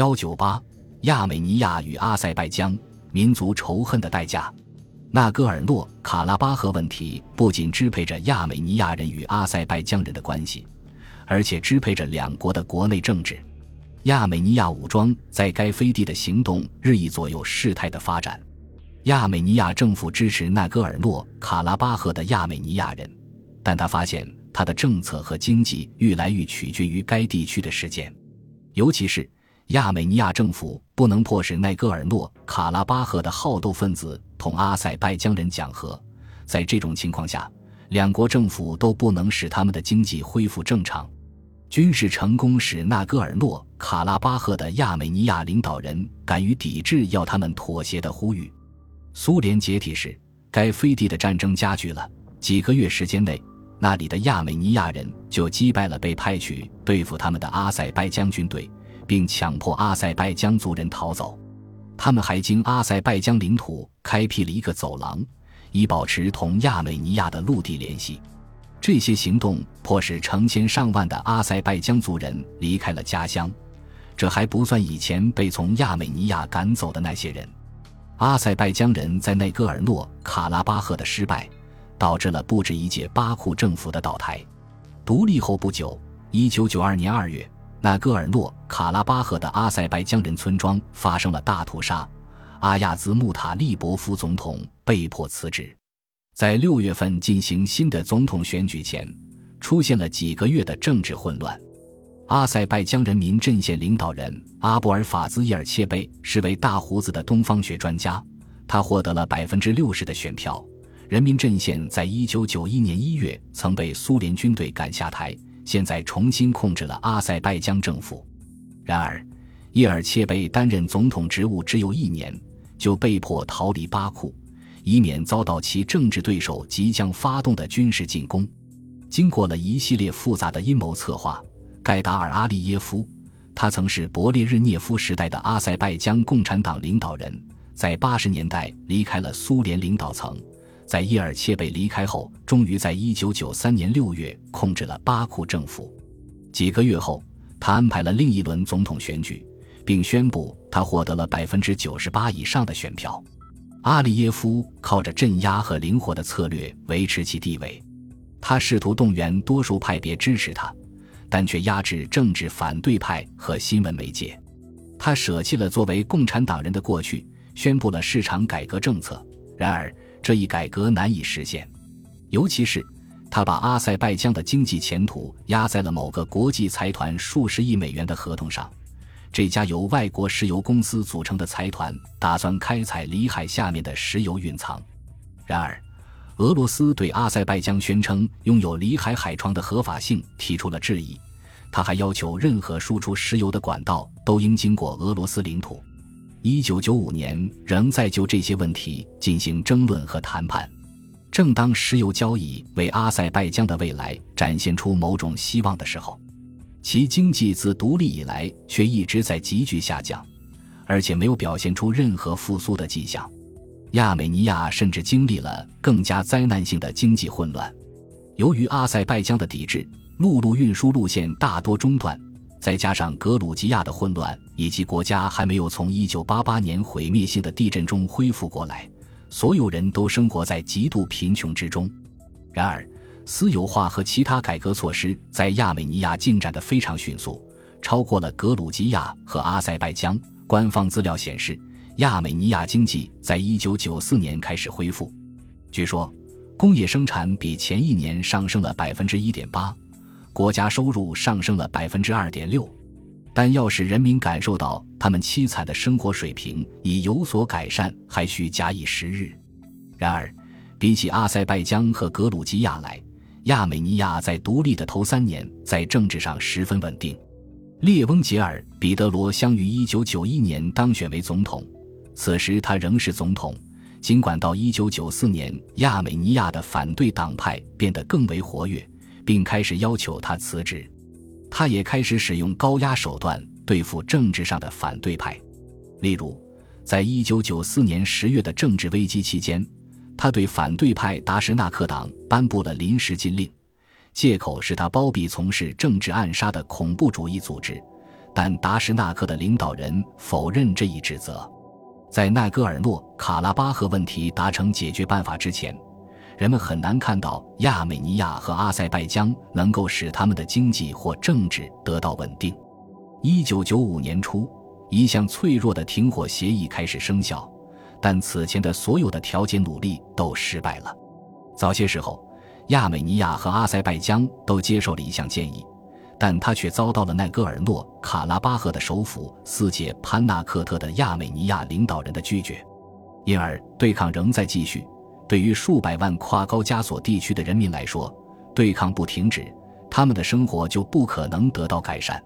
幺九八，亚美尼亚与阿塞拜疆民族仇恨的代价。纳戈尔诺卡拉巴赫问题不仅支配着亚美尼亚人与阿塞拜疆人的关系，而且支配着两国的国内政治。亚美尼亚武装在该飞地的行动日益左右事态的发展。亚美尼亚政府支持纳戈尔诺卡拉巴赫的亚美尼亚人，但他发现他的政策和经济愈来愈取决于该地区的事件，尤其是亚美尼亚政府不能迫使奈戈尔诺卡拉巴赫的好斗分子同阿塞拜疆人讲和。在这种情况下，两国政府都不能使他们的经济恢复正常。军事成功使纳戈尔诺卡拉巴赫的亚美尼亚领导人敢于抵制要他们妥协的呼吁。苏联解体时，该飞地的战争加剧了。几个月时间内，那里的亚美尼亚人就击败了被派去对付他们的阿塞拜疆军队，并强迫阿塞拜疆族人逃走。他们还经阿塞拜疆领土开辟了一个走廊，以保持同亚美尼亚的陆地联系。这些行动迫使成千上万的阿塞拜疆族人离开了家乡，这还不算以前被从亚美尼亚赶走的那些人。阿塞拜疆人在内戈尔诺卡拉巴赫的失败，导致了不止一届巴库政府的倒台。独立后不久，一九九二年二月，纳戈尔诺卡拉巴赫的阿塞拜疆人村庄发生了大屠杀，阿亚兹穆塔利伯夫总统被迫辞职。在六月份进行新的总统选举前，出现了几个月的政治混乱。阿塞拜疆人民阵线领导人阿布尔法兹伊尔切贝是位大胡子的东方学专家，他获得了百分之六十的选票。人民阵线在一九九一年一月曾被苏联军队赶下台，现在重新控制了阿塞拜疆政府。然而，叶尔切贝担任总统职务只有一年，就被迫逃离巴库。以免遭到其政治对手即将发动的军事进攻。经过了一系列复杂的阴谋策划，盖达尔·阿利耶夫，他曾是勃列日涅夫时代的阿塞拜疆共产党领导人，在八十年代离开了苏联领导层。在伊尔切贝离开后，终于在一九九三年六月控制了巴库政府。几个月后，他安排了另一轮总统选举，并宣布他获得了百分之九十八以上的选票。阿里耶夫靠着镇压和灵活的策略维持其地位，他试图动员多数派别支持他，但却压制政治反对派和新闻媒介。他舍弃了作为共产党人的过去，宣布了市场改革政策。然而，这一改革难以实现，尤其是他把阿塞拜疆的经济前途压在了某个国际财团数十亿美元的合同上。这家由外国石油公司组成的财团打算开采里海下面的石油蕴藏。然而，俄罗斯对阿塞拜疆宣称拥有里海海床的合法性提出了质疑。他还要求任何输出石油的管道都应经过俄罗斯领土。一九九五年仍在就这些问题进行争论和谈判。正当石油交易为阿塞拜疆的未来展现出某种希望的时候。其经济自独立以来却一直在急剧下降，而且没有表现出任何复苏的迹象。亚美尼亚甚至经历了更加灾难性的经济混乱。由于阿塞拜疆的抵制，陆路运输路线大多中断，再加上格鲁吉亚的混乱以及国家还没有从1988年毁灭性的地震中恢复过来，所有人都生活在极度贫穷之中。然而，私有化和其他改革措施在亚美尼亚进展得非常迅速，超过了格鲁吉亚和阿塞拜疆。官方资料显示，亚美尼亚经济在一九九四年开始恢复。据说，工业生产比前一年上升了百分之一点八，国家收入上升了百分之二点六。但要使人民感受到他们凄惨的生活水平已有所改善，还需假以时日。然而，比起阿塞拜疆和格鲁吉亚来，亚美尼亚在独立的头三年，在政治上十分稳定。列翁杰尔·彼得罗相于1991年当选为总统，此时他仍是总统。尽管到1994年，亚美尼亚的反对党派变得更为活跃，并开始要求他辞职，他也开始使用高压手段对付政治上的反对派。例如，在1994年10月的政治危机期间。他对反对派达什纳克党颁布了临时禁令，借口是他包庇从事政治暗杀的恐怖主义组织，但达什纳克的领导人否认这一指责。在奈戈尔诺卡拉巴赫问题达成解决办法之前，人们很难看到亚美尼亚和阿塞拜疆能够使他们的经济或政治得到稳定。一九九五年初，一项脆弱的停火协议开始生效，但此前的所有的调解努力都失败了。早些时候，亚美尼亚和阿塞拜疆都接受了一项建议。但他却遭到了奈戈尔诺卡拉巴赫的首府斯捷潘纳克特的亚美尼亚领导人的拒绝，因而对抗仍在继续。对于数百万跨高加索地区的人民来说，对抗不停止，他们的生活就不可能得到改善。